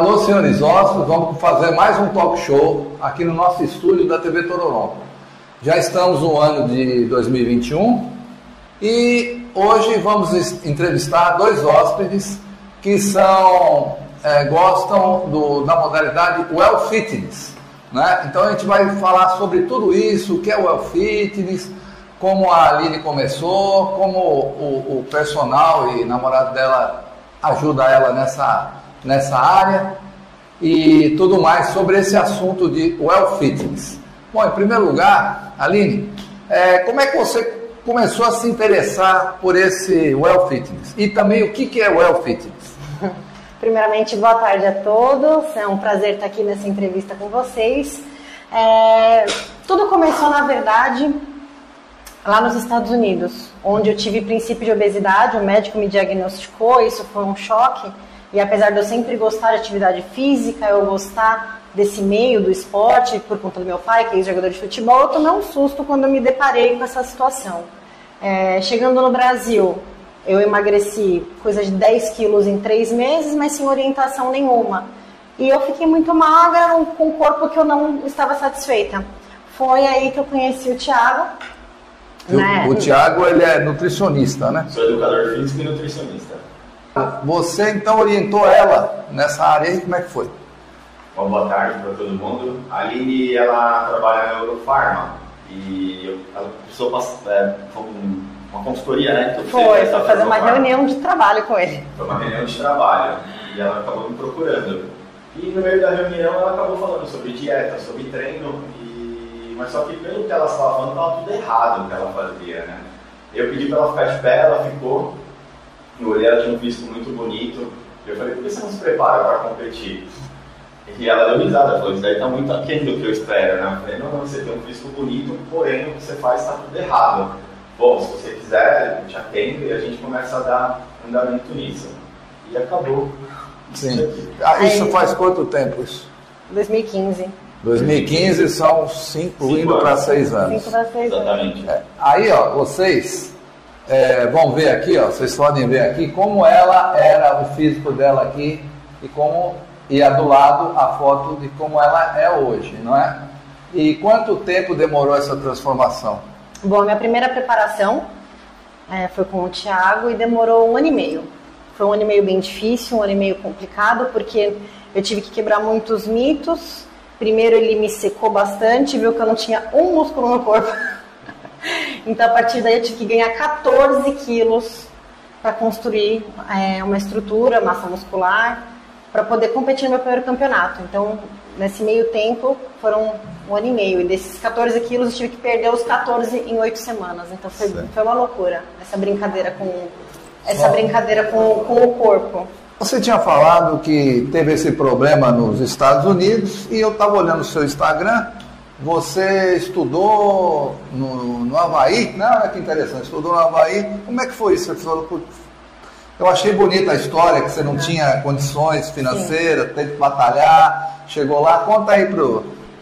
Alô, senhores hóspedes, vamos fazer mais um talk show aqui no nosso estúdio da TV Tororó. Já estamos no ano de 2021 e hoje vamos entrevistar dois hóspedes que são é, gostam do, da modalidade Well Fitness. Né? Então a gente vai falar sobre tudo isso, o que é o Well Fitness, como a Aline começou, como o, o personal e namorado dela ajuda ela nessa, nessa área e tudo mais sobre esse assunto de well fitness. Bom, em primeiro lugar, Aline, é, como é que você começou a se interessar por esse well fitness? E também o que, que é well fitness? Primeiramente, boa tarde a todos. É um prazer estar aqui nessa entrevista com vocês. É, tudo começou, na verdade, lá nos Estados Unidos, onde eu tive princípio de obesidade. O médico me diagnosticou, isso foi um choque. E apesar de eu sempre gostar de atividade física, eu gostar desse meio do esporte, por conta do meu pai, que é jogador de futebol, eu tomei um susto quando eu me deparei com essa situação. É, chegando no Brasil, eu emagreci coisa de 10 quilos em 3 meses, mas sem orientação nenhuma. E eu fiquei muito magra, com um corpo que eu não estava satisfeita. Foi aí que eu conheci o Thiago. Né? O, o Thiago, ele é nutricionista, né? Sou educador físico e nutricionista. Você então orientou ela nessa área aí, como é que foi? Bom, boa tarde para todo mundo. A Aline, ela trabalha na Eurofarma e eu, ela precisou passar, é, uma consultoria, né? Então, foi, foi fazer uma reunião de trabalho com ele. Foi uma reunião de trabalho e ela acabou me procurando. E no meio da reunião ela acabou falando sobre dieta, sobre treino, e... mas só que pelo que ela estava falando, estava tudo errado o que ela fazia, né? Eu pedi para ela ficar de pé, ela ficou, olhei, ela tinha um físico muito bonito. Eu falei, por que você não se prepara para competir? E ela deu risada, falou, isso daí está muito aquém do que eu espero, né? Eu falei, não, não, você tem um físico bonito, porém o que você faz está tudo errado. Bom, se você quiser, eu te atendo e a gente começa a dar andamento nisso. E acabou. Sim. Ah, isso faz quanto tempo isso? 2015. 2015 são cinco, cinco indo para seis anos. Cinco para seis anos. Exatamente. É, aí, ó, vocês é, vão ver aqui, ó, vocês podem ver aqui como ela era, o físico dela aqui e como e a do lado a foto de como ela é hoje, não é? E quanto tempo demorou essa transformação? Bom, minha primeira preparação é, foi com o Thiago e demorou um ano e meio. Foi um ano e meio bem difícil, um ano e meio complicado, porque eu tive que quebrar muitos mitos. Primeiro ele me secou bastante, viu que eu não tinha um músculo no corpo. Então, a partir daí, eu tive que ganhar 14 quilos para construir é, uma estrutura, massa muscular, para poder competir no meu primeiro campeonato. Então, nesse meio tempo, foram um ano e meio. E desses 14 quilos, eu tive que perder os 14 em oito semanas. Então, foi, foi uma loucura essa brincadeira com, essa brincadeira com, com o corpo. Você tinha falado que teve esse problema nos Estados Unidos e eu estava olhando o seu Instagram você estudou no, no Havaí? Não, olha que interessante, estudou no Havaí. Como é que foi isso? Você falou, eu achei bonita a história, que você não tinha condições financeiras, Sim. teve que batalhar, chegou lá. Conta aí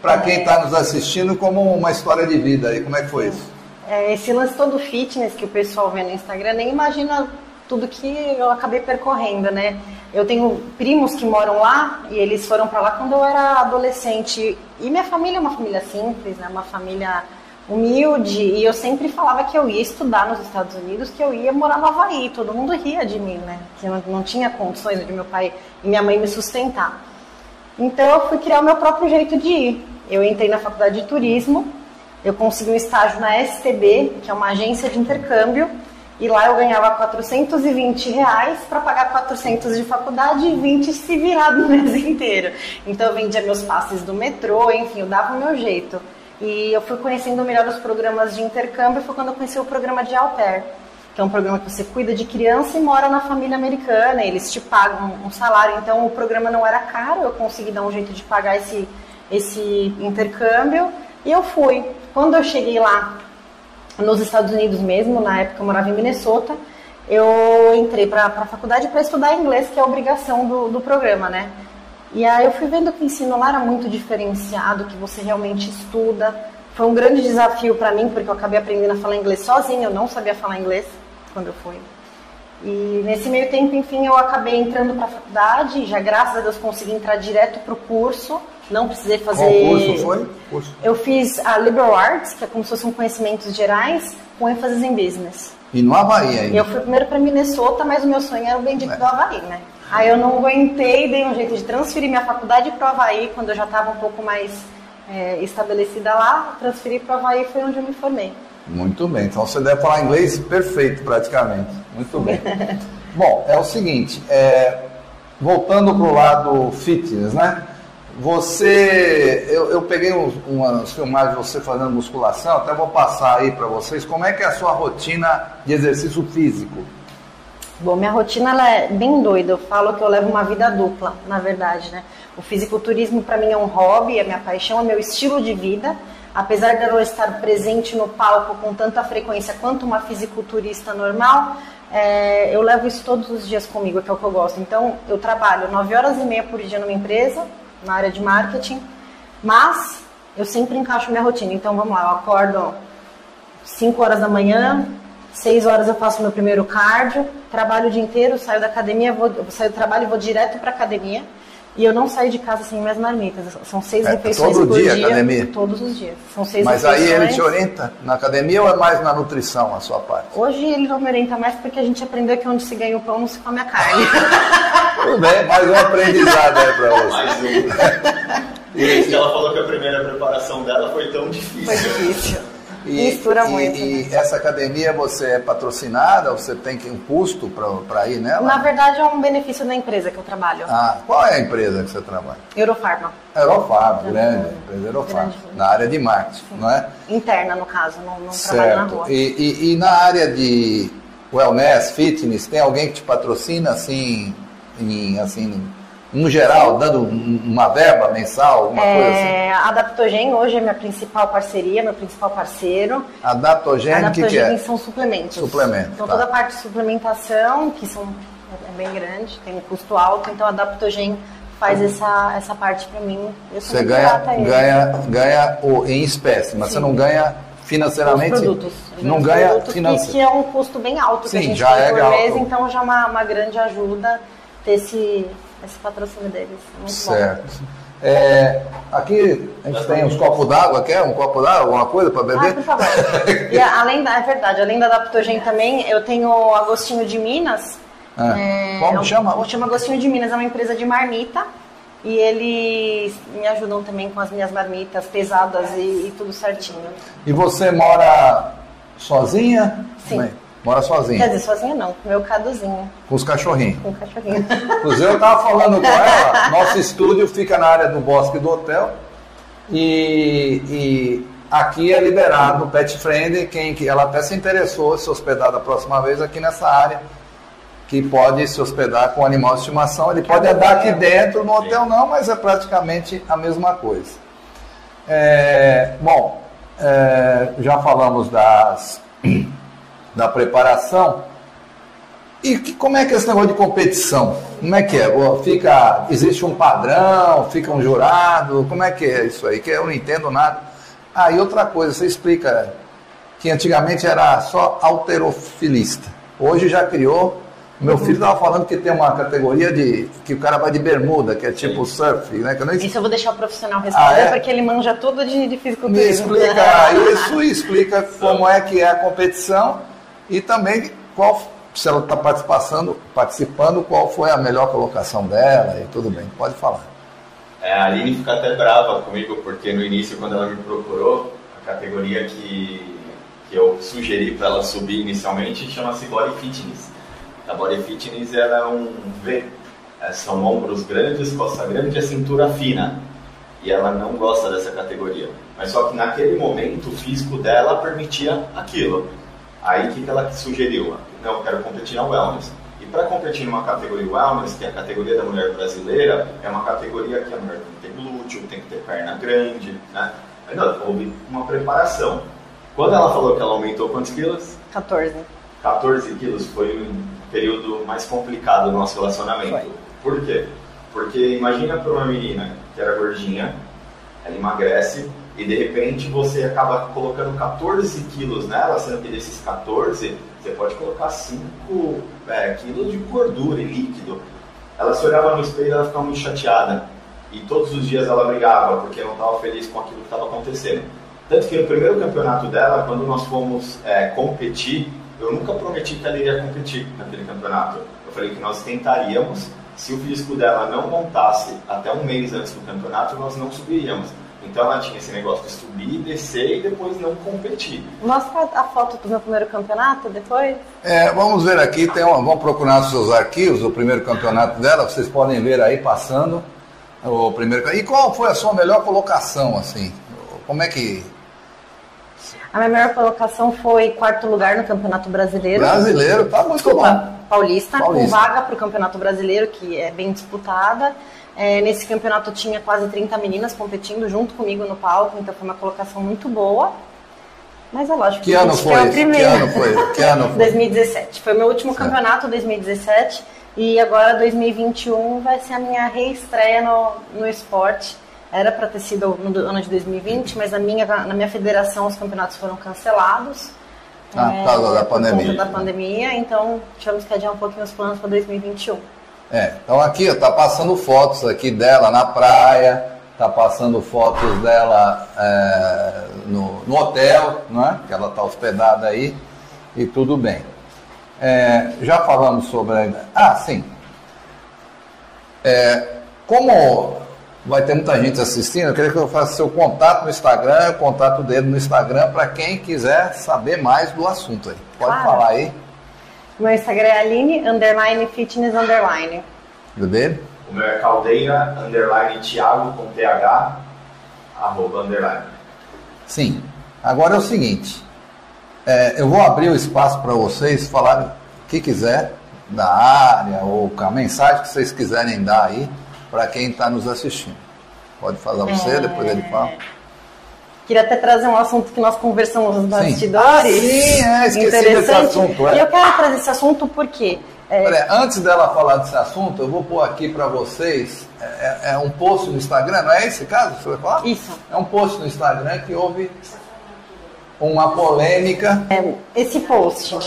para quem está nos assistindo como uma história de vida aí, como é que foi isso? É, esse lance todo fitness que o pessoal vê no Instagram, nem imagina tudo que eu acabei percorrendo, né? Eu tenho primos que moram lá e eles foram para lá quando eu era adolescente. E minha família é uma família simples, né? Uma família humilde. E eu sempre falava que eu ia estudar nos Estados Unidos, que eu ia morar no Havaí. Todo mundo ria de mim, né? Que eu não tinha condições de meu pai e minha mãe me sustentar. Então eu fui criar o meu próprio jeito de ir. Eu entrei na faculdade de turismo. Eu consegui um estágio na STB, que é uma agência de intercâmbio e lá eu ganhava 420 reais para pagar 400 de faculdade e 20 se virar no mês inteiro. Então eu vendia meus passes do metrô, enfim, eu dava o meu jeito. E eu fui conhecendo melhor os programas de intercâmbio, foi quando eu conheci o programa de Au Pair, que é um programa que você cuida de criança e mora na família americana, eles te pagam um salário, então o programa não era caro, eu consegui dar um jeito de pagar esse, esse intercâmbio e eu fui. Quando eu cheguei lá, nos Estados Unidos mesmo, na época eu morava em Minnesota, eu entrei para a faculdade para estudar inglês, que é a obrigação do, do programa, né? E aí eu fui vendo que o ensino lá era muito diferenciado, que você realmente estuda. Foi um grande desafio para mim, porque eu acabei aprendendo a falar inglês sozinha, eu não sabia falar inglês quando eu fui. E nesse meio tempo, enfim, eu acabei entrando para a faculdade, já graças a Deus consegui entrar direto para o curso, não precisei fazer. Qual curso foi? Curso. Eu fiz a Liberal Arts, que é como se fossem conhecimentos gerais, com ênfase em business. E no Havaí ainda? Eu fui primeiro para Minnesota, mas o meu sonho era o bendito é. do Havaí, né? Aí eu não aguentei, dei um jeito de transferir minha faculdade para o Havaí, quando eu já estava um pouco mais é, estabelecida lá, transferi para o Havaí foi onde eu me formei. Muito bem, então você deve falar inglês perfeito praticamente. Muito bem. Bom, é o seguinte, é, voltando para o lado fitness, né? Você, eu, eu peguei umas filmagens de você fazendo musculação, até vou passar aí para vocês. Como é que é a sua rotina de exercício físico? Bom, minha rotina ela é bem doida. Eu falo que eu levo uma vida dupla, na verdade, né? O fisiculturismo para mim é um hobby, é minha paixão, é meu estilo de vida. Apesar de eu estar presente no palco com tanta frequência quanto uma fisiculturista normal, é, eu levo isso todos os dias comigo, que é o que eu gosto. Então, eu trabalho 9 horas e meia por dia numa empresa, na área de marketing, mas eu sempre encaixo minha rotina. Então, vamos lá, eu acordo 5 horas da manhã, 6 horas eu faço meu primeiro cardio, trabalho o dia inteiro, saio da academia, vou, saio do trabalho e vou direto para academia. E eu não saio de casa sem minhas marmitas. São seis é, refeições todo por dia, dia. academia? Todos os dias. São seis Mas refeições. aí ele te orienta na academia ou é mais na nutrição a sua parte? Hoje ele não me orienta mais porque a gente aprendeu que onde se ganha o pão não se come a carne. Tudo bem, mais um aprendizado aí para você. Mais um. E ela falou que a primeira preparação dela foi tão difícil. Foi difícil. E, Mistura e, muito. E né? essa academia você é patrocinada? Você tem que um custo para ir nela? Na verdade, é um benefício da empresa que eu trabalho. Ah, qual é a empresa que você trabalha? Eurofarma. Eurofarma, grande, empresa Eurofarma, Grande. na área de marketing, não é? Interna, no caso, não, não trabalho na Certo. rua. E, e, e na área de wellness, fitness, tem alguém que te patrocina assim, em, assim no geral, dando um- uma verba mensal, alguma coisa assim? É, a Adaptogen hoje é minha principal parceria, meu principal parceiro. Adaptogênio, o que, que Adaptogen é? são suplementos. Suplemento, Então tá. toda a parte de suplementação, que são, é bem grande, tem um custo alto, então a Adaptogen faz essa, essa parte para mim. Eu sou Você muito ganha, ganha, ganha o, em espécie, mas você Sim. não ganha financeiramente. Os produtos. Não ganha que- financeiramente. Que é um custo bem alto que Sim, a gente já tem é por alto. mês, então já é uma, uma grande ajuda ter esse, esse patrocínio deles. É muito bom. Certo. É, aqui a gente tem uns copos d'água, quer um copo d'água, alguma coisa para Ah, beber? por favor. E além da, é verdade, além da Adaptogen também, eu tenho o Agostinho de Minas. Ah, É, como é um- chama? Chama Agostinho de Minas, é uma empresa de marmita. E eles me ajudam também com as minhas marmitas pesadas e, e tudo certinho. E você mora sozinha? Sim. É? Mora sozinha, Quer dizer, sozinha não, com meu caduzinho, com os cachorrinhos. com o cachorrinho. Inclusive eu estava falando com ela, nosso estúdio fica na área do bosque do hotel e, e aqui é liberado no Pet Friendly, quem, que ela até se interessou se hospedar da próxima vez aqui nessa área, que pode se hospedar com animal de estimação, ele pode andar aqui dentro, no hotel não, mas é praticamente a mesma coisa. É, bom, é, já falamos das, da preparação. E que- como é que é esse negócio de competição? Como é que é? Fica, existe um padrão, fica um jurado, como é que é isso aí? Que eu não entendo nada. Ah, e outra coisa, você explica que antigamente era só alterofilista. Hoje já criou. Meu filho estava falando que tem uma categoria de que o cara vai de bermuda, que é tipo surf, né? Que eu não Isso eu vou deixar o profissional responder, Ah, é? porque ele manja tudo de, de me fisiculturismo. explica isso e explica como é que é a competição e também qual, se ela está participando, participando, qual foi a melhor colocação dela e tudo bem, pode falar. É, a Aline fica até brava comigo, porque no início, quando ela me procurou, a categoria que, que eu sugeri para ela subir inicialmente chama-se Body Fitness. A Body Fitness ela é um V, É, são ombros grandes, costa grande e cintura fina. E ela não gosta dessa categoria. Mas só que naquele momento o físico dela permitia aquilo. Aí o que, que ela sugeriu? Não, eu quero competir na Wellness. E para competir numa categoria Wellness, que é a categoria da mulher brasileira, é uma categoria que a mulher tem que ter glúteo, tem que ter perna grande, né? Ainda houve uma preparação. Quando ela falou que ela aumentou quantos quilos? 14. 14 quilos foi um período mais complicado do nosso relacionamento. Foi. Por quê? Porque imagina para uma menina que era gordinha, ela emagrece e de repente você acaba colocando 14 quilos nela, sendo que desses 14 você pode colocar 5 é, quilos de gordura e líquido. Ela se olhava no espelho e ela ficava muito chateada. E todos os dias ela brigava porque não estava feliz com aquilo que estava acontecendo. Tanto que no primeiro campeonato dela, quando nós fomos é, competir, eu nunca prometi que ela iria competir naquele campeonato. Eu falei que nós tentaríamos. Se o físico dela não montasse até um mês antes do campeonato, nós não subiríamos. Então ela tinha esse negócio de subir, descer e depois não competir. Mostra a foto do meu primeiro campeonato depois. É, vamos ver aqui, tem uma, vamos procurar nos seus arquivos o primeiro campeonato dela, vocês podem ver aí passando o primeiro. E qual foi a sua melhor colocação, assim? Como é que a minha melhor colocação foi quarto lugar no Campeonato Brasileiro. Brasileiro, tá muito Desculpa, bom. Paulista, Paulista, com vaga para o Campeonato Brasileiro, que é bem disputada. É, nesse campeonato tinha quase 30 meninas competindo junto comigo no palco, então foi uma colocação muito boa. Mas é lógico que, que ano foi? É o primeiro. Que ano foi? Que ano foi? 2017. Foi meu último certo. campeonato, 2017. E agora 2021 vai ser a minha reestreia no, no esporte. Era para ter sido no ano de 2020, mas na minha, na minha federação os campeonatos foram cancelados. Ah, é, por causa da pandemia. Por conta da pandemia, então tivemos que adiar um pouquinho os planos para 2021. É, então aqui está passando fotos aqui dela na praia, está passando fotos dela é, no, no, hotel, não é? Que ela está hospedada aí e tudo bem. É, já falamos sobre. Ah, sim. É, como vai ter muita gente assistindo, eu queria que eu faça seu contato no Instagram, o contato dele no Instagram, para quem quiser saber mais do assunto aí. Pode claro. falar aí. Meu Instagram é Aline, underline, fitness, underline. E o dele? O meu é Caldeira, underline, Thiago, com TH, arroba, underline. Sim. Agora é o seguinte, é, eu vou abrir o espaço para vocês falarem o que quiser da área ou a mensagem que vocês quiserem dar aí para quem está nos assistindo. Pode falar você, é... depois ele fala. Queria até trazer um assunto que nós conversamos nos bastidores. Sim, é, esqueci desse assunto. É. E eu quero trazer esse assunto porque... É... Pera, antes dela falar desse assunto, eu vou pôr aqui para vocês, é, é, é, um post no Instagram, não é esse caso que você vai falar? Isso. É um post no Instagram que houve uma polêmica. É, esse post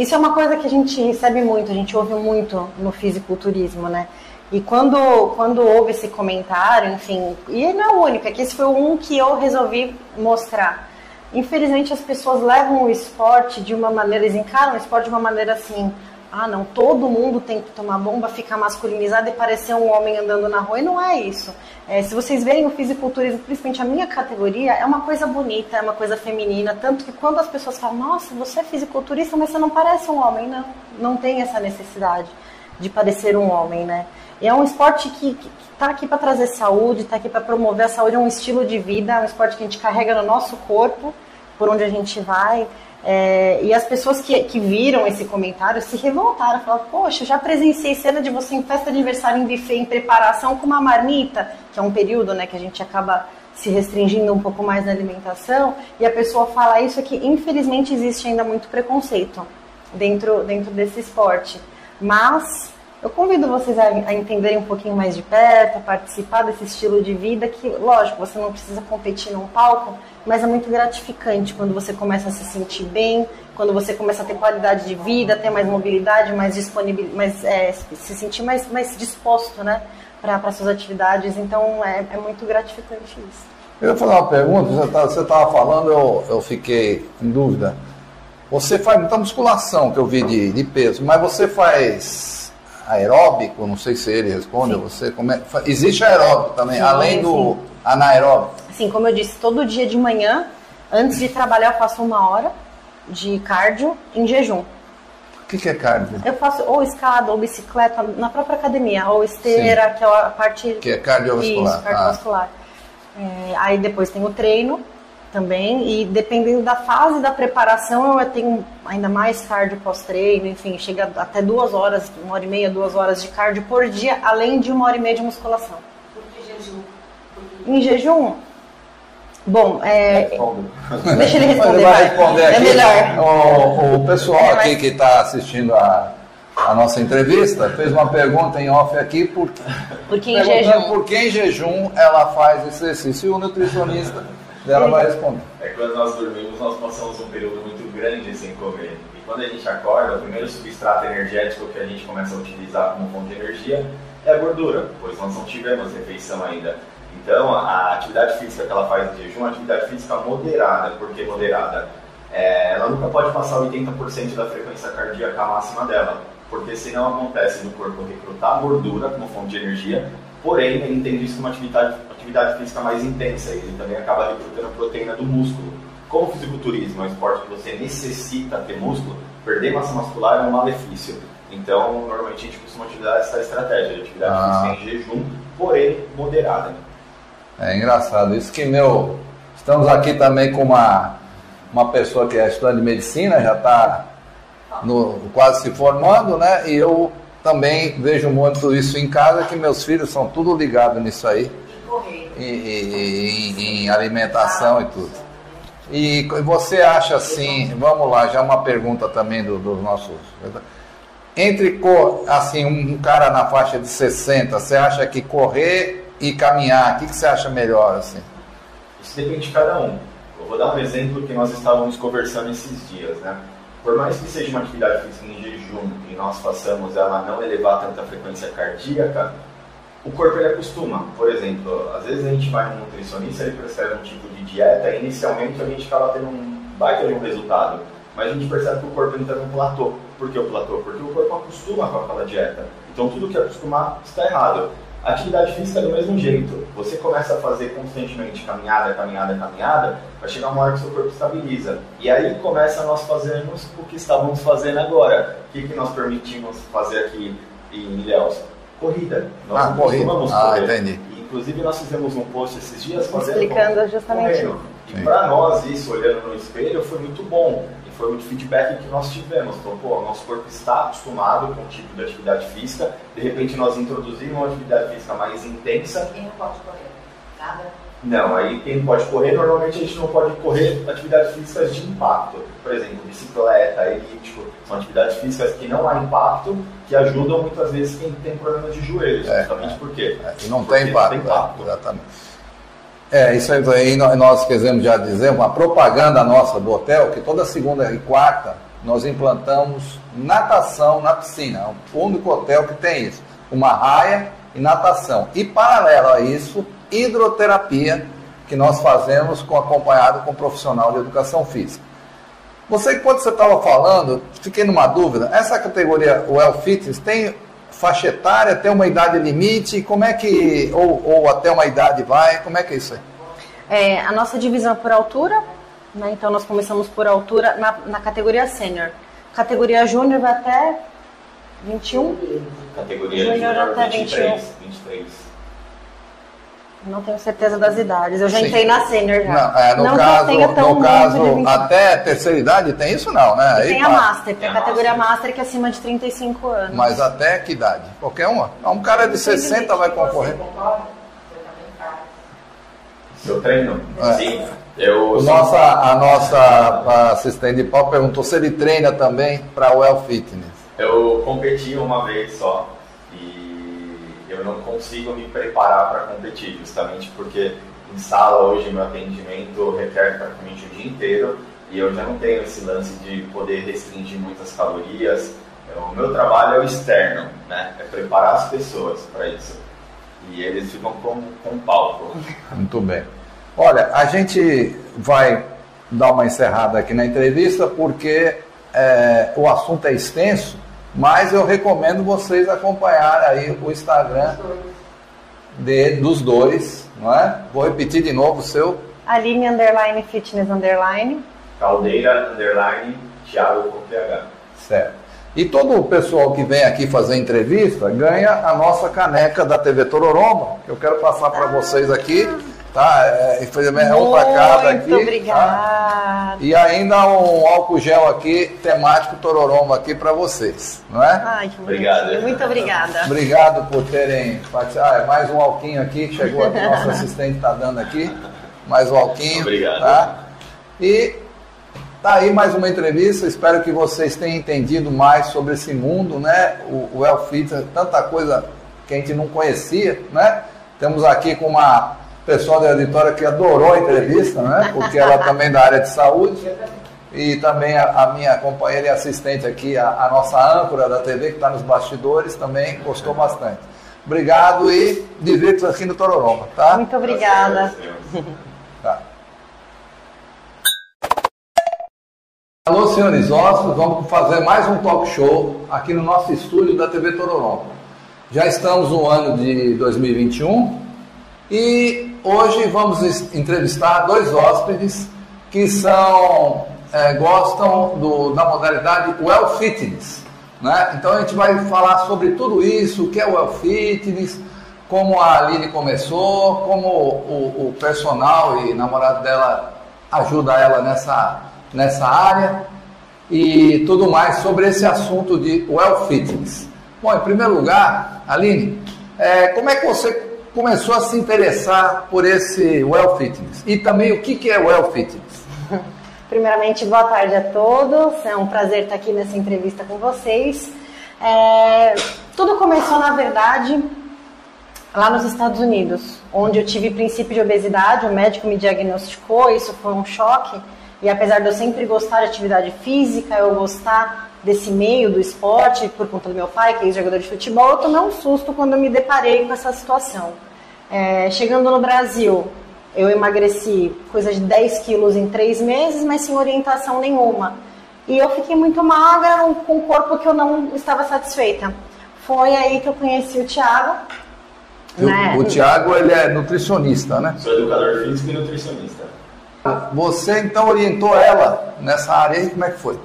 isso é uma coisa que a gente recebe muito, a gente ouve muito no fisiculturismo, né? E quando, quando houve esse comentário, enfim, e não é o único, é que esse foi um que eu resolvi mostrar. Infelizmente as pessoas levam o esporte de uma maneira, eles encaram o esporte de uma maneira assim, ah não, todo mundo tem que tomar bomba, ficar masculinizado e parecer um homem andando na rua. E não é isso. É, se vocês verem o fisiculturismo, principalmente a minha categoria, é uma coisa bonita, é uma coisa feminina. Tanto que quando as pessoas falam, nossa, você é fisiculturista, mas você não parece um homem. Não, não tem essa necessidade de parecer um homem, né? E é um esporte que está aqui para trazer saúde, está aqui para promover a saúde, é um estilo de vida, é um esporte que a gente carrega no nosso corpo, por onde a gente vai. É, e as pessoas que, que viram esse comentário se revoltaram, falaram, poxa, eu já presenciei cena de você em festa de aniversário, em buffet, em preparação com uma marmita, que é um período né, que a gente acaba se restringindo um pouco mais na alimentação, e a pessoa fala isso que infelizmente existe ainda muito preconceito dentro, dentro desse esporte. Mas eu convido vocês a, a, entenderem um pouquinho mais de perto, a participar desse estilo de vida que, lógico, você não precisa competir num palco, mas é muito gratificante quando você começa a se sentir bem, quando você começa a ter qualidade de vida, ter mais mobilidade, mais disponibilidade, mais, é, se sentir mais, mais disposto, né, para suas atividades. Então é, é muito gratificante isso. Eu ia fazer uma pergunta, você estava tá, falando, eu, eu fiquei em dúvida. Você faz muita musculação que eu vi de, de peso, mas você faz aeróbico, não sei se ele responde, sim. você como é, existe aeróbico também, sim, além do sim. anaeróbico? Sim, como eu disse, todo dia de manhã, antes de trabalhar, eu faço uma hora de cardio em jejum. O que, que é cardio? Eu faço ou escada ou bicicleta na própria academia, ou esteira, que é a parte... Que é cardiovascular. Isso, cardiovascular. Ah. É, aí depois tem o treino, também, e dependendo da fase da preparação, eu tenho ainda mais cardio pós-treino, enfim, chega até duas horas, uma hora e meia, duas horas de cardio por dia, além de uma hora e meia de musculação. Por que jejum? Em jejum? Bom, é... deixa ele responder. Ele vai responder aqui. É melhor. O, o pessoal é, aqui que está assistindo a, a nossa entrevista, fez uma pergunta em off aqui por, por que em jejum? Por que em jejum ela faz esse exercício e o nutricionista dela vai responder. É quando nós dormimos, nós passamos um período muito grande sem comer. E quando a gente acorda, o primeiro substrato energético que a gente começa a utilizar como fonte de energia é a gordura, pois nós não tivemos refeição ainda. Então, a atividade física que ela faz em jejum é uma atividade física moderada. Por que moderada? É, ela nunca pode passar 80% da frequência cardíaca máxima dela, porque senão acontece no corpo recrutar gordura como fonte de energia, porém ele entende isso como atividade, atividade física mais intensa, e ele também acaba recrutando proteína do músculo. Como o fisiculturismo é um esporte que você necessita ter músculo, perder massa muscular é um malefício. Então, normalmente a gente costuma utilizar essa estratégia de atividade ah. física em jejum, porém moderada. É engraçado isso que meu. Estamos aqui também com uma, uma pessoa que é estudante de medicina, já está quase se formando, né? E eu também vejo muito isso em casa, que meus filhos são tudo ligados nisso aí. Em, alimentação e tudo. E você acha assim, vamos lá, já uma pergunta também dos do nossos. Entre assim, um cara na faixa de 60, você acha que correr e caminhar, o que, que você acha melhor? Assim? Isso depende de cada um. Eu vou dar um exemplo que nós estávamos conversando esses dias, né? Por mais que seja uma atividade física em jejum e nós façamos ela não elevar tanta frequência cardíaca, o corpo ele acostuma. Por exemplo, às vezes a gente vai no nutricionista, ele prescreve um tipo de dieta e inicialmente a gente acaba tendo um baita de um resultado. Mas a gente percebe que o corpo entra num platô. Por que o platô? Porque o corpo acostuma com aquela dieta. Então tudo que acostumar está errado. Atividade física é do mesmo jeito. Você começa a fazer constantemente caminhada, caminhada, caminhada, vai chegar uma hora que seu corpo estabiliza. E aí começa nós fazermos o que estávamos fazendo agora. O que, que nós permitimos fazer aqui em Ilhéus? Corrida. Nós ah, não corrida. Ah, correr. entendi. E, inclusive nós fizemos um post esses dias fazendo explicando justamente correndo. E para nós isso, olhando no espelho, foi muito bom foi o feedback que nós tivemos. Então, pô, nosso corpo está acostumado com o tipo de atividade física, de repente nós introduzimos uma atividade física mais intensa. Quem não pode correr? Nada? Não, aí quem pode correr, normalmente a gente não pode correr atividades físicas de impacto. Por exemplo, bicicleta, elíptico, são atividades físicas que não há impacto, que ajudam muitas vezes quem tem problemas de joelhos, é, justamente é, por quê? É, e não tem impacto, não tem impacto. É, exatamente. É, isso aí nós queremos já dizer, uma propaganda nossa do hotel, que toda segunda e quarta nós implantamos natação na piscina. É o único hotel que tem isso. Uma raia e natação. E paralelo a isso, hidroterapia, que nós fazemos com, acompanhado com um profissional de educação física. Você, quando você estava falando, fiquei numa dúvida, essa categoria, o Well Fitness, tem faixa etária, tem uma idade limite? Como é que, ou, ou até uma idade vai? Como é que é isso aí? É, a nossa divisão é por altura, né? então nós começamos por altura na, na categoria sênior. Categoria júnior vai até 21. Categoria júnior até 23, 23. Não tenho certeza das idades. Eu já Sim. entrei na sênior já. Não, é, no não caso, no caso até terceira idade tem isso não, né? Aí tem a Master, tem a categoria Master que é acima de 35 anos. Mas até que idade? Qualquer uma? Um cara de 60 vai concorrer. Seu treino? É. Sim. Eu o nossa, a nossa assistente de pau perguntou se ele treina também para o Well Fitness. Eu competi uma vez só eu não consigo me preparar para competir, justamente porque em sala hoje meu atendimento requer praticamente o dia inteiro e eu já não tenho esse lance de poder restringir muitas calorias. O meu trabalho é o externo, né? É preparar as pessoas para isso. E eles ficam com, com palco. Muito bem. Olha, a gente vai dar uma encerrada aqui na entrevista porque é, o assunto é extenso mas eu recomendo vocês acompanhar aí o Instagram de, dos dois, não é? Vou repetir de novo o seu. Aline underline fitness underline. Caldeira underline Thiago com PH. Certo. E todo o pessoal que vem aqui fazer entrevista ganha a nossa caneca da TV Tororoma, que eu quero passar para ah. vocês aqui. Tá? É, infelizmente é um para cada aqui. Muito obrigada. Tá? E ainda um álcool gel aqui, temático Tororoma aqui para vocês, não é? Ai, que Obrigado. Muito obrigada. Obrigado por terem participado. Ah, é mais um alquinho aqui, chegou aqui, nosso assistente está dando aqui. Mais um alquinho. Obrigado. Tá? E Tá aí mais uma entrevista, espero que vocês tenham entendido mais sobre esse mundo, né? O, o Elfit, tanta coisa que a gente não conhecia, né? Temos aqui com uma pessoa da editora que adorou a entrevista, né? Porque ela também é da área de saúde. E também a, a minha companheira e assistente aqui, a, a nossa âncora da TV, que está nos bastidores, também gostou bastante. Obrigado e divirta aqui no Tororoma, tá? Muito obrigada. Tá. Alô, senhores hóspedes, vamos fazer mais um talk show aqui no nosso estúdio da TV Tororoma. Já estamos no ano de 2021 e hoje vamos entrevistar dois hóspedes que são é, gostam do, da modalidade Well Fitness. Né? Então a gente vai falar sobre tudo isso, o que é o Well Fitness, como a Aline começou, como o, o personal e namorado dela ajuda ela nessa, nessa área e tudo mais sobre esse assunto de Well Fitness. Bom, em primeiro lugar, Aline, é, como é que você começou a se interessar por esse Well Fitness? E também o que, que é Well Fitness? Primeiramente, boa tarde a todos. É um prazer estar aqui nessa entrevista com vocês. É, tudo começou, na verdade, lá nos Estados Unidos, onde eu tive princípio de obesidade. O médico me diagnosticou, isso foi um choque. E apesar de eu sempre gostar de atividade física, eu gostar desse meio do esporte, por conta do meu pai, que é jogador de futebol, eu tomei um susto quando eu me deparei com essa situação. É, chegando no Brasil, eu emagreci coisa de 10 quilos em 3 meses, mas sem orientação nenhuma. E eu fiquei muito magra, com um corpo que eu não estava satisfeita. Foi aí que eu conheci o Thiago. Né? O, o Thiago, ele é nutricionista, né? Sou educador físico e nutricionista. Você então orientou ela nessa área aí, como é que foi?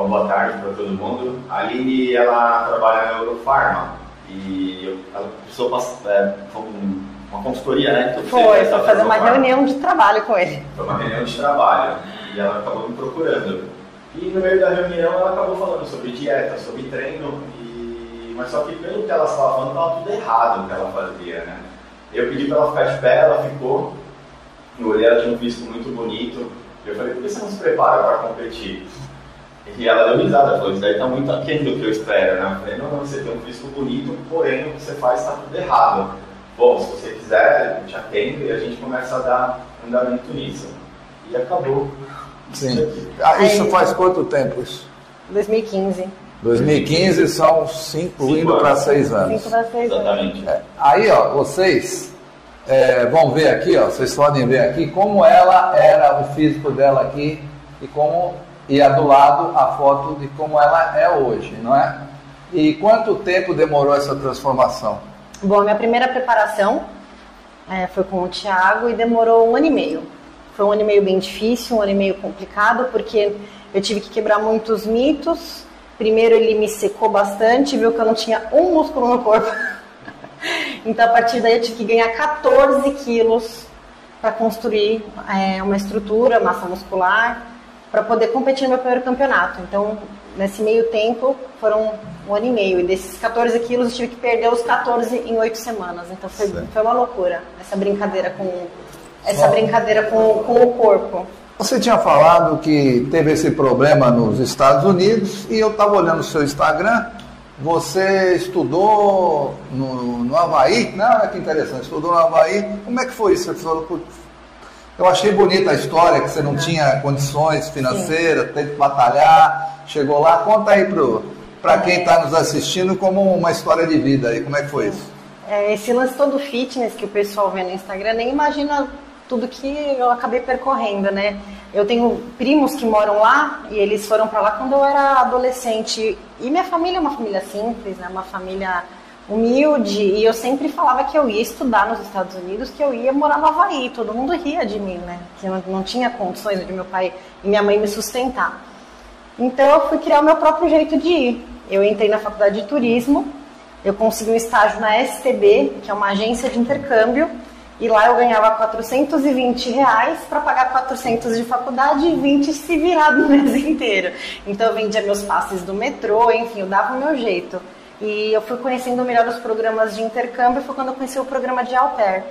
Uma boa tarde para todo mundo. A Aline, ela trabalha na Eurofarma e eu, ela passar, é, uma consultoria, né? Então, foi, foi fazer uma reunião de trabalho com ele. Foi uma reunião de trabalho e ela acabou me procurando. E no meio da reunião ela acabou falando sobre dieta, sobre treino, e... mas só que pelo que ela estava falando estava tudo errado o que ela fazia, né? Eu pedi para ela ficar de pé, ela ficou, eu olhei, ela tinha um físico muito bonito, eu falei, por que você não se prepara para competir? E ela deu risada, falou, isso daí está muito aquém do que eu espero, né? Eu falei, não, não, você tem um físico bonito, porém o que você faz está tudo errado bom, se você quiser, eu te atendo e a gente começa a dar andamento nisso. E acabou. Sim. Ah, isso faz quanto tempo isso? 2015. 2015 são cinco, cinco indo para seis anos. Cinco para seis Exatamente. É. Aí, ó, vocês é, vão ver aqui, ó, vocês podem ver aqui como ela era o físico dela aqui e como e a do lado a foto de como ela é hoje, não é? E quanto tempo demorou essa transformação? Bom, minha primeira preparação é, foi com o Thiago e demorou um ano e meio. Foi um ano e meio bem difícil, um ano e meio complicado, porque eu tive que quebrar muitos mitos. Primeiro ele me secou bastante, viu que eu não tinha um músculo no corpo. então a partir daí eu tive que ganhar 14 quilos para construir é, uma estrutura, massa muscular, para poder competir no meu primeiro campeonato. Então nesse meio tempo foram um ano e meio. E desses 14 quilos eu tive que perder os 14 em 8 semanas. Então foi, foi uma loucura essa brincadeira com essa brincadeira com, com o corpo. Você tinha falado que teve esse problema nos Estados Unidos e eu estava olhando o seu Instagram. Você estudou no, no Havaí? Não, olha que interessante, estudou no Havaí. Como é que foi isso? Você falou, eu achei bonita a história, que você não tinha condições financeiras, Sim. teve que batalhar, chegou lá. Conta aí para quem está nos assistindo como uma história de vida aí. Como é que foi isso? É, esse lance todo fitness que o pessoal vê no Instagram nem imagina tudo que eu acabei percorrendo, né? Eu tenho primos que moram lá e eles foram para lá quando eu era adolescente. E minha família é uma família simples, né? Uma família humilde. E eu sempre falava que eu ia estudar nos Estados Unidos, que eu ia morar no Havaí. Todo mundo ria de mim, né? Que eu não tinha condições de meu pai e minha mãe me sustentar. Então eu fui criar o meu próprio jeito de ir. Eu entrei na faculdade de turismo, eu consegui um estágio na STB, que é uma agência de intercâmbio, e lá eu ganhava 420 reais para pagar 400 de faculdade e 20 se virar no mês inteiro. Então eu vendia meus passes do metrô, enfim, eu dava o meu jeito. E eu fui conhecendo melhor os programas de intercâmbio, foi quando eu conheci o programa de au pair,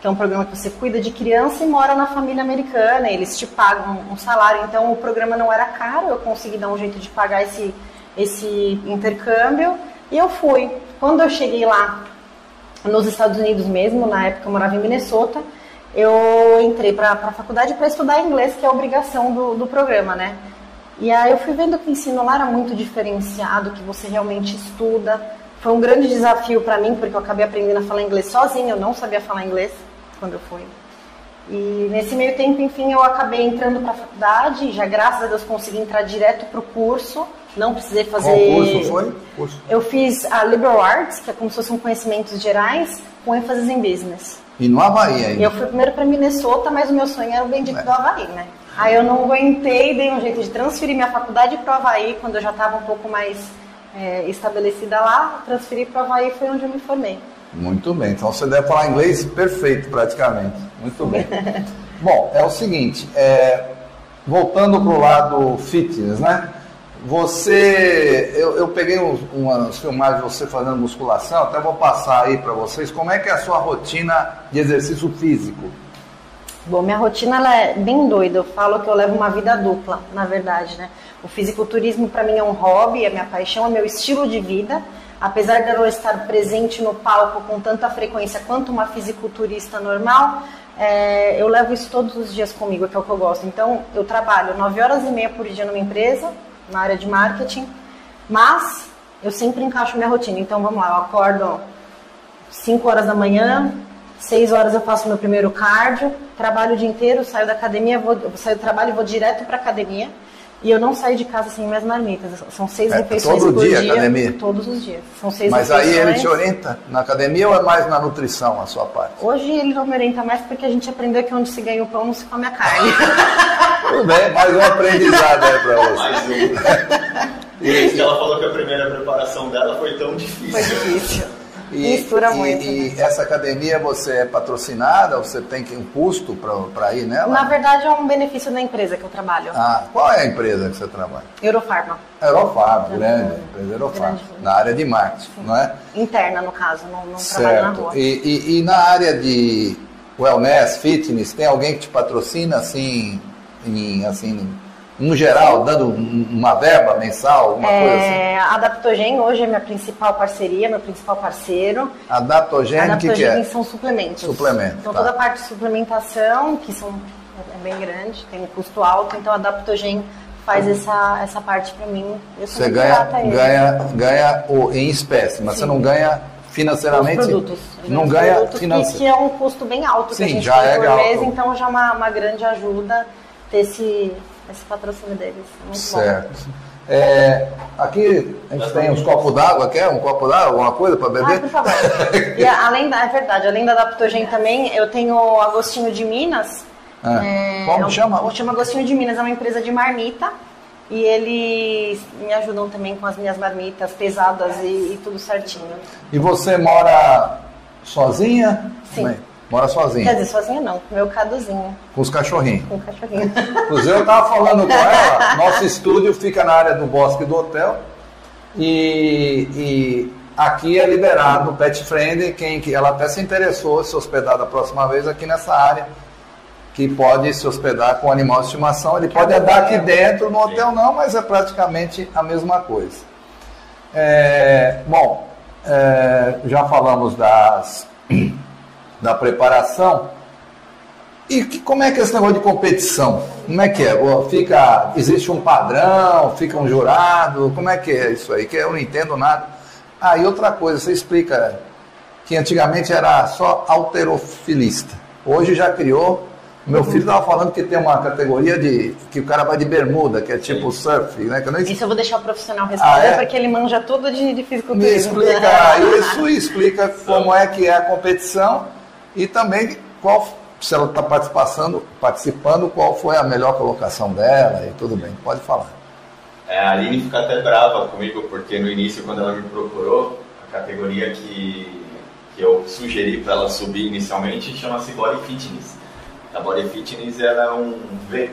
que é um programa que você cuida de criança e mora na família americana, eles te pagam um salário, então o programa não era caro, eu consegui dar um jeito de pagar esse, esse intercâmbio e eu fui. Quando eu cheguei lá, nos Estados Unidos mesmo, na época eu morava em Minnesota, eu entrei para a faculdade para estudar inglês, que é a obrigação do, do programa, né? E aí eu fui vendo que o ensino lá era muito diferenciado, que você realmente estuda. Foi um grande desafio para mim, porque eu acabei aprendendo a falar inglês sozinha, eu não sabia falar inglês quando eu fui. E nesse meio tempo, enfim, eu acabei entrando para a faculdade, já graças a Deus consegui entrar direto para o curso, não precisei fazer... Qual curso foi? Curso. Eu fiz a Liberal Arts, que é como se fossem conhecimentos gerais, com ênfase em business. E no Havaí ainda? Eu fui primeiro para Minnesota, mas o meu sonho era o bendito é. do Havaí, né? Aí eu não aguentei, dei um jeito de transferir minha faculdade para o Havaí, quando eu já estava um pouco mais é, estabelecida lá, transferi para o Havaí foi onde eu me formei. Muito bem, então você deve falar inglês perfeito praticamente. Muito bem. Bom, é o seguinte, é, voltando para o lado fitness, né? Você, eu, eu peguei uns, umas filmagens de você fazendo musculação, até vou passar aí para vocês. Como é que é a sua rotina de exercício físico? Bom, minha rotina ela é bem doida. Eu falo que eu levo uma vida dupla, na verdade, né? O fisiculturismo para mim é um hobby, é minha paixão, é meu estilo de vida. Apesar de eu estar presente no palco com tanta frequência quanto uma fisiculturista normal, é, eu levo isso todos os dias comigo, que é o que eu gosto. Então, eu trabalho 9 horas e meia por dia numa empresa, na área de marketing, mas eu sempre encaixo minha rotina. Então, vamos lá, eu acordo 5 horas da manhã, 6 horas eu faço meu primeiro cardio, trabalho o dia inteiro, saio da academia, vou, saio do trabalho e vou direto para academia. E eu não saio de casa sem minhas marmitas. São seis é, refeições todo por dia, dia. academia? Todos os dias. São seis Mas refeições. aí ele te orienta na academia ou é mais na nutrição a sua parte? Hoje ele não me orienta mais porque a gente aprendeu que onde se ganha o pão não se come a carne. Tudo bem, mais um aprendizado aí para você. Mais um. E ela falou que a primeira preparação dela foi tão difícil. Foi difícil. E, Mistura e, muito. E né? essa academia você é patrocinada? Você tem que um custo para ir nela? Na verdade é um benefício da empresa que eu trabalho. Ah, qual é a empresa que você trabalha? Eurofarma. Eurofarma, grande, empresa Eurofarma, Grande. na área de marketing, não é? Interna, no caso, não, não trabalho na Certo. rua. E, e, e na área de wellness, fitness, tem alguém que te patrocina assim, em, assim, no geral, dando um- uma verba mensal, alguma coisa assim? É, a Adaptogen hoje é minha principal parceria, meu principal parceiro. Adaptogênio, o que, que Adaptogen é? são suplementos. Suplemento, Então tá. toda a parte de suplementação, que são, é bem grande, tem um custo alto, então a Adaptogen faz essa, essa parte para mim. Eu sou Você ganha, ganha, ganha o, em espécie, mas você não ganha financeiramente. Os produtos. Não ganha financeiramente. que é um custo bem alto Sim, que a gente já tem é por alto. mês, então já é uma, uma grande ajuda ter esse, esse patrocínio deles. É muito Certo. É, aqui a gente tem uns copos d'água, quer um copo d'água, alguma coisa para bom. Ah, beber? por favor. e além da, é verdade, além da Adaptogen também, eu tenho o Agostinho de Minas. Ah, É, como é um- chama? Chama Agostinho de Minas, é uma empresa de marmita. E eles me ajudam também com as minhas marmitas pesadas e, e tudo certinho. E você mora sozinha? Sim. Bem, mora Quer sozinha, dizer, sozinha não, com meu caduzinho, com os cachorrinhos. com o cachorrinho. Inclusive eu estava falando com ela, nosso estúdio fica na área do bosque do hotel e, e aqui é liberado no Pet Friendly, quem, que ela até se interessou se hospedar da próxima vez aqui nessa área, que pode se hospedar com animal de estimação, ele pode andar aqui dentro, no hotel não, mas é praticamente a mesma coisa. É, bom, é, já falamos das, da preparação. E que- como é que é esse negócio de competição? Como é que é? Fica, existe um padrão, fica um jurado, como é que é isso aí? Que eu não entendo nada. Ah, e outra coisa, você explica que antigamente era só alterofilista. Hoje já criou. Meu filho estava falando que tem uma categoria de que o cara vai de bermuda, que é tipo surf, né? Que eu não Isso eu vou deixar o profissional responder, Ah, é? porque ele manja tudo de, de me fisiculturismo. explica isso e explica como é que é a competição e também qual se ela está participando, participando, qual foi a melhor colocação dela e tudo bem, pode falar. É, a Aline fica até brava comigo, porque no início, quando ela me procurou, a categoria que, que eu sugeri para ela subir inicialmente chama-se Body Fitness. A Body Fitness ela é um V,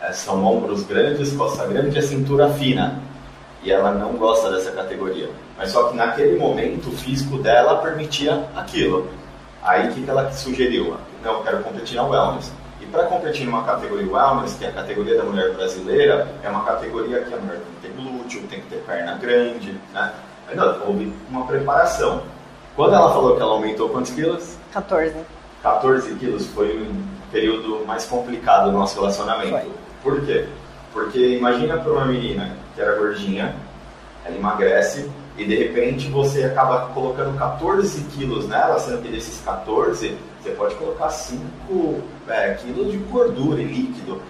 É, são ombros grandes, costa grande e cintura fina. E ela não gosta dessa categoria. Mas só que naquele momento o físico dela permitia aquilo. Aí o que, que ela sugeriu? Não, eu quero competir na Wellness. E para competir numa categoria Wellness, que é a categoria da mulher brasileira, é uma categoria que a mulher tem que ter glúteo, tem que ter perna grande, né? Ainda houve uma preparação. Quando ela falou que ela aumentou quantos quilos? 14. 14 quilos foi um período mais complicado do nosso relacionamento. Foi. Por quê? Porque imagina para uma menina que era gordinha, ela emagrece e de repente você acaba colocando 14 quilos nela, sendo que desses 14 você pode colocar 5 é, quilos de gordura e líquido.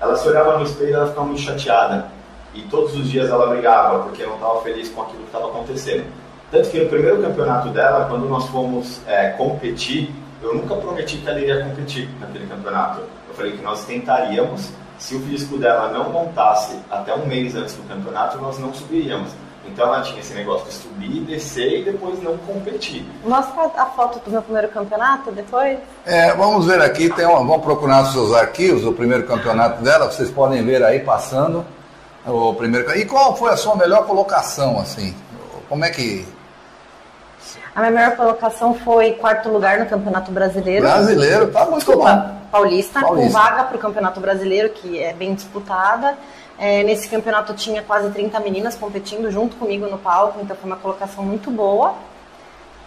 Ela se olhava no espelho e ela ficava muito chateada. E todos os dias ela brigava porque não estava feliz com aquilo que estava acontecendo. Tanto que no primeiro campeonato dela, quando nós fomos é, competir, eu nunca prometi que ela iria competir naquele campeonato. Eu falei que nós tentaríamos. Se o físico dela não montasse até um mês antes do campeonato, nós não subiríamos. Então ela tinha esse negócio de subir, descer e depois não competir. Mostra a foto do meu primeiro campeonato depois. É, vamos ver aqui, tem uma, vamos procurar nos seus arquivos o primeiro campeonato dela, vocês podem ver aí passando o primeiro. E qual foi a sua melhor colocação, assim? Como é que. A minha melhor colocação foi quarto lugar no Campeonato Brasileiro. Brasileiro, tá muito Desculpa, bom. Paulista, Paulista. com vaga para o Campeonato Brasileiro, que é bem disputada. É, nesse campeonato tinha quase 30 meninas competindo junto comigo no palco, então foi uma colocação muito boa.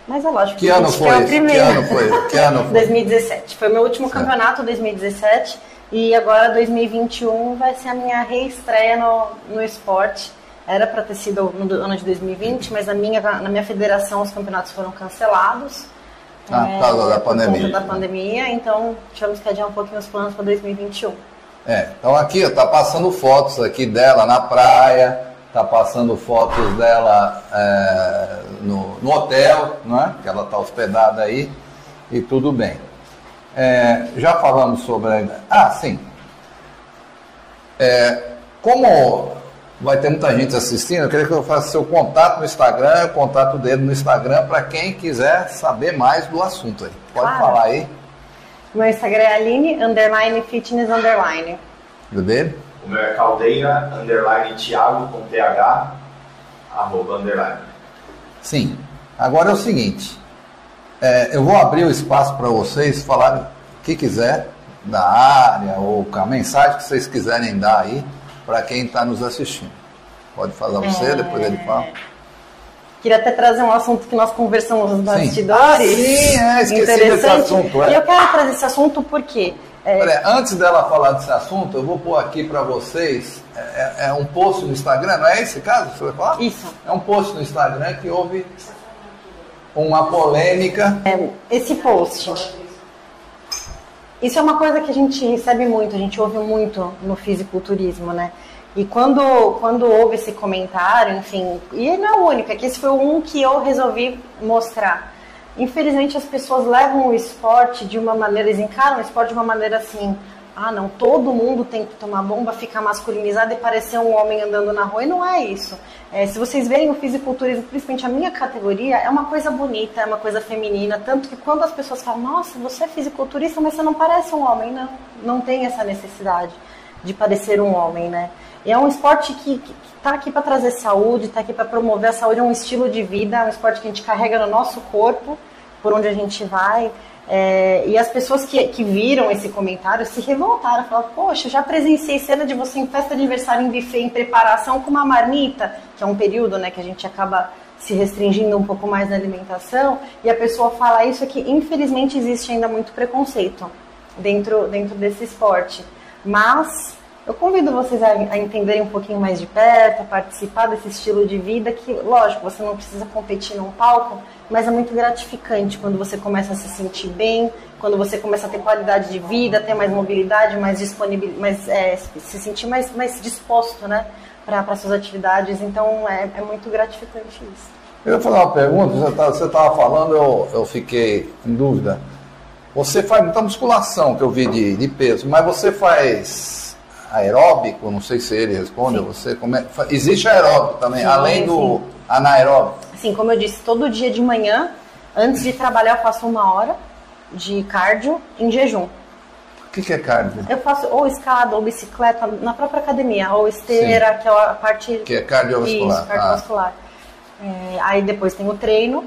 Mas é lógico Que a ano foi quer o esse? Que primeiro. ano foi? Que ano foi? 2017. Foi meu último Certo. campeonato, 2017. E agora 2021 vai ser a minha reestreia no, no esporte. Era para ter sido no ano de 2020, mas na minha, na minha federação os campeonatos foram cancelados. Ah, por causa da por pandemia. conta da pandemia, então tivemos que adiar um pouquinho os planos para 2021. É, então aqui ó, tá passando fotos aqui dela na praia, tá passando fotos dela é, no, no hotel, não é? Que ela tá hospedada aí e tudo bem. É, já falamos sobre. Ah, sim. É, como vai ter muita gente assistindo, eu queria que eu faça seu contato no Instagram, o contato dele no Instagram, para quem quiser saber mais do assunto aí. Pode Claro. falar aí, Meu Instagram é Aline, underline, fitness, underline. do dele. O meu é caldeira, underline Thiago com TH, arroba underline. Sim. Agora é o seguinte, é, eu vou abrir o espaço para vocês falarem o que quiser da área ou com a mensagem que vocês quiserem dar aí para quem está nos assistindo. Pode falar você, É. depois ele fala. Queria até trazer um assunto que nós conversamos nos bastidores. Sim, é, esqueci desse assunto, é. E eu quero trazer esse assunto porque é, Peraí, antes dela falar desse assunto, eu vou pôr aqui para vocês é, é- é um post no Instagram, não é esse caso que você vai falar? Isso. É um post no Instagram que houve uma polêmica. esse post. Isso é uma coisa que a gente recebe muito, a gente ouve muito no fisiculturismo, né? E quando, quando houve esse comentário, enfim, e não é o único, é que esse foi um que eu resolvi mostrar. Infelizmente as pessoas levam o esporte de uma maneira, eles encaram o esporte de uma maneira assim, ah não, todo mundo tem que tomar bomba, ficar masculinizado e parecer um homem andando na rua, e não é isso. É, se vocês verem o fisiculturismo, principalmente a minha categoria, é uma coisa bonita, é uma coisa feminina, tanto que quando as pessoas falam, nossa, você é fisiculturista, mas você não parece um homem, não, não tem essa necessidade de parecer um homem, né? E é um esporte que, que, que tá aqui para trazer saúde, tá aqui para promover a saúde, é um estilo de vida, é um esporte que a gente carrega no nosso corpo, por onde a gente vai. É, e as pessoas que, que viram esse comentário se revoltaram, falaram, poxa, já presenciei cena de você em festa de aniversário, em buffet, em preparação com uma marmita, que é um período né, que a gente acaba se restringindo um pouco mais na alimentação, e a pessoa fala isso é que infelizmente existe ainda muito preconceito dentro, dentro desse esporte. Mas eu convido vocês a, a entenderem um pouquinho mais de perto, a participar desse estilo de vida que, lógico, você não precisa competir num palco, mas é muito gratificante quando você começa a se sentir bem, quando você começa a ter qualidade de vida, ter mais mobilidade, mais disponibilidade, mais, é, se sentir mais, mais disposto, né, para suas atividades. Então é, é muito gratificante isso. Eu ia fazer uma pergunta, você estava falando, eu, eu fiquei em dúvida. Você faz muita musculação que eu vi de, de peso, mas você faz aeróbico? Não sei se ele responde, Sim. você como é, existe aeróbico também, Sim, além do sim. anaeróbico. Assim, como eu disse, todo dia de manhã, antes de trabalhar, eu faço uma hora de cardio em jejum. O que, que é cardio? Eu faço ou escada ou bicicleta na própria academia, ou esteira, que é a parte Que é cardiovascular. Isso, cardiovascular. É, aí depois tem o treino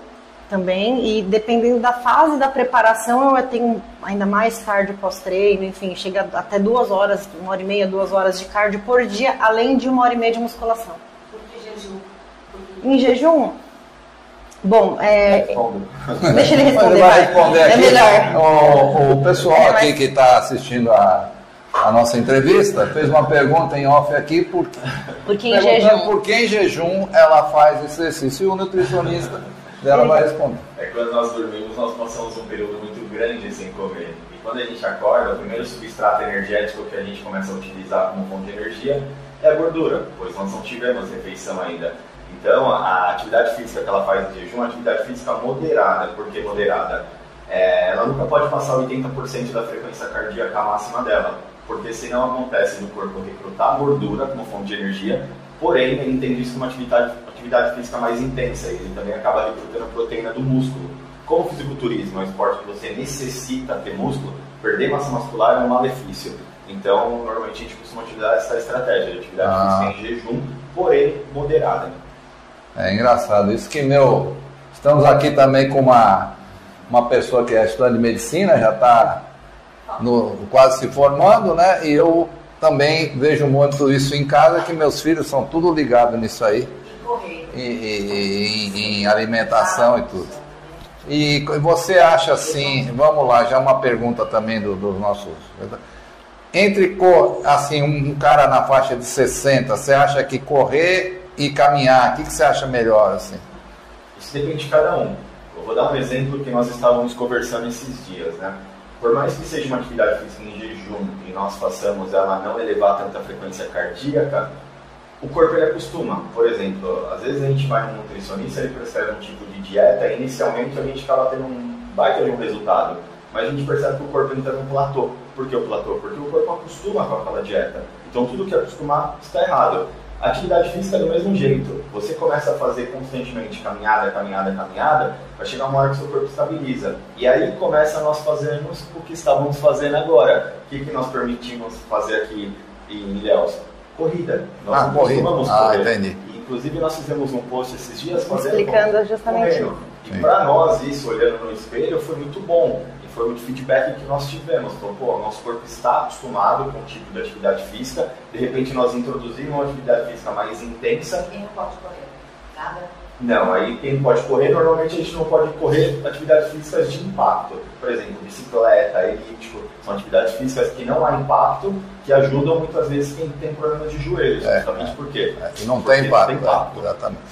também. E dependendo da fase da preparação, eu tenho ainda mais cardio pós-treino, enfim, chega até duas horas, uma hora e meia, duas horas de cardio por dia, além de uma hora e meia de musculação. Por que jejum? Em jejum, bom, é, deixa ele responder. ele vai vai. responder é aqui. melhor. O, o pessoal É, aqui mas- que está assistindo a, a nossa entrevista fez uma pergunta em off aqui por, Porque em jejum. por que em jejum ela faz esse exercício e o nutricionista dela vai responder. É quando nós dormimos, nós passamos um período muito grande sem comer. E quando a gente acorda, o primeiro substrato energético que a gente começa a utilizar como fonte de energia é a gordura, pois nós não tivemos refeição ainda. Então, a atividade física que ela faz em jejum é atividade física moderada. Por que moderada? É, ela nunca pode passar 80% da frequência cardíaca máxima dela, porque senão acontece no corpo recrutar gordura como fonte de energia, porém ele entende isso como atividade, atividade física mais intensa, ele também acaba recrutando proteína do músculo. Como o fisiculturismo é um esporte que você necessita ter músculo, perder massa muscular é um malefício. Então, normalmente a gente costuma utilizar essa estratégia de atividade Ah. física em jejum, porém moderada. É engraçado isso que meu. Estamos aqui também com uma, uma pessoa que é estudante de medicina, já está quase se formando, né? E eu também vejo muito isso em casa, que meus filhos são tudo ligados nisso aí, E correr. em, em- alimentação e tudo. E você acha assim, vamos lá, já uma pergunta também do- dos nossos. Entre assim, um cara na faixa de 60, você acha que correr e caminhar, o que, que você acha melhor assim? Isso depende de cada um. Eu vou dar um exemplo que nós estávamos conversando esses dias, né? Por mais que seja uma atividade física em jejum e nós façamos ela não elevar tanta frequência cardíaca, o corpo ele acostuma. Por exemplo, às vezes a gente vai num nutricionista, ele prescreve um tipo de dieta e inicialmente a gente acaba tendo um baita de um resultado. Mas a gente percebe que o corpo entra num platô. Por que o platô? Porque o corpo acostuma com aquela dieta. Então tudo que acostumar está errado. A atividade física é do mesmo jeito. Você começa a fazer constantemente caminhada, caminhada, caminhada, vai chegar uma hora que seu corpo estabiliza. E aí começa nós fazermos o que estávamos fazendo agora. O que, que nós permitimos fazer aqui em Ilhéus? Corrida. Nós Ah, não corrida. costumamos Ah, correr. entendi. Inclusive nós fizemos um post esses dias fazendo Explicando justamente correndo. E para nós isso, olhando no espelho, foi muito bom. E foi o feedback que nós tivemos. Então, pô, nosso corpo está acostumado com o tipo de atividade física. De repente nós introduzimos uma atividade física mais intensa. Quem não pode correr? Nada? Não, aí quem pode correr, normalmente a gente não pode correr atividades físicas de impacto. Por exemplo, bicicleta, elíptico, são atividades físicas que não há impacto, que ajudam muitas vezes quem tem problemas de joelhos. É, justamente por quê? É, e não tem impacto. tem impacto. é, exatamente.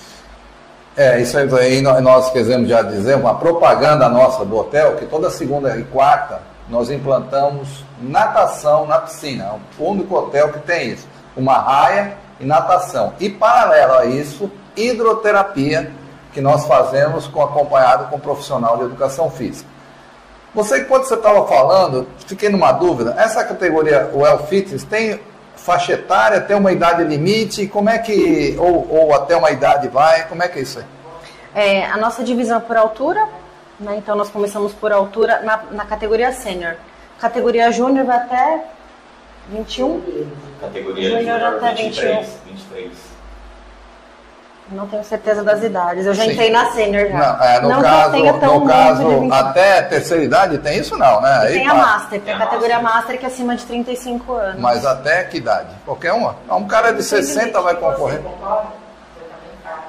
É, isso aí nó- nós queremos já dizer, uma propaganda nossa do hotel, que toda segunda e quarta nós implantamos natação na piscina. É o único hotel que tem isso. Uma raia e natação. E paralelo a isso, hidroterapia, que nós fazemos com, acompanhado com um profissional de educação física. Você, quando você estava falando, fiquei numa dúvida, essa categoria, o Well Fitness, tem faixa etária, tem uma idade limite, como é que, ou, ou até uma idade vai, como é que é isso aí? É, a nossa divisão é por altura, né? então nós começamos por altura na, na categoria sênior. Categoria júnior vai até 21, Categoria Júnior até 23, 23. não tenho certeza das idades. Eu já Sim. entrei na sênior já. Não, é, no não que eu caso, tenha tão no caso de 20. até terceira idade tem isso não, né? E Aí tem a passa. Master, tem Tem a a categoria Master. Master que é acima de 35 anos. Mas até que idade? Qualquer uma? Um cara de 60 vai concorrer. Você concorre? Você também faz.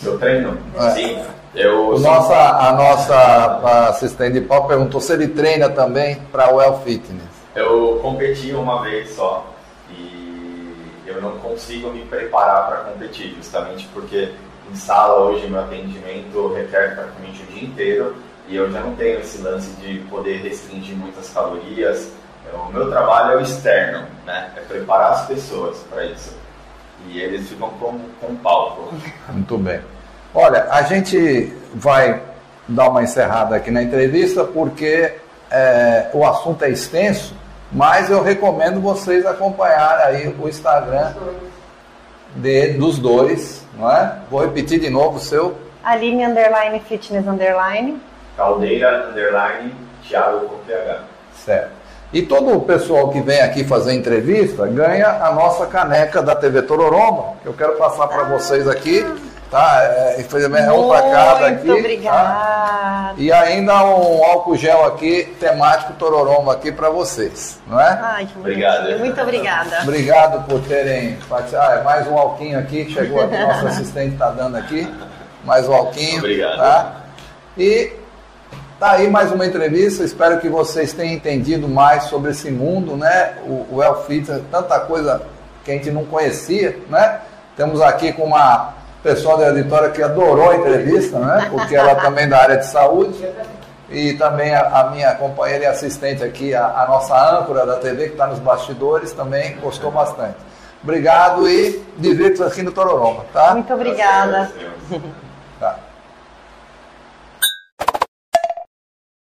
Seu treino? É. Sim. Eu O nossa, a nossa assistente de pau perguntou se ele treina também para o Well Fitness. Eu competi uma vez só e eu não consigo me preparar para competir, justamente porque em sala hoje meu atendimento requer praticamente o dia inteiro e eu já não tenho esse lance de poder restringir muitas calorias. O meu trabalho é o externo, né? É preparar as pessoas para isso. E eles ficam com, com palco. Muito bem. Olha, a gente vai dar uma encerrada aqui na entrevista porque é, o assunto é extenso, mas eu recomendo vocês acompanharem aí o Instagram de, dos dois, não é? Vou repetir de novo o seu. Aline underline fitness underline. Caldeira, underline, Thiago com PH. Certo. E todo o pessoal que vem aqui fazer entrevista ganha a nossa caneca da TV Tororoma, que eu quero passar para vocês aqui. Tá? É, infelizmente é um para cada aqui. Muito tá? obrigada. E ainda um álcool gel aqui, temático Tororoma aqui para vocês, não é? Ai, que Obrigado. bonitinho. Muito obrigada. Obrigado por terem participado. Ah, é mais um alquinho aqui, chegou aqui, nosso assistente está dando aqui. Mais um alquinho. Obrigado. Tá? E tá aí mais uma entrevista. Espero que vocês tenham entendido mais sobre esse mundo, né? O, o Fitness, tanta coisa que a gente não conhecia, né? Temos aqui com uma pessoa da editora que adorou a entrevista, né? Porque ela também é da área de saúde e também a, a minha companheira e assistente aqui, a, a nossa âncora da TV, que está nos bastidores, também gostou bastante. Obrigado e divirta aqui no Tororoma, tá? Muito obrigada.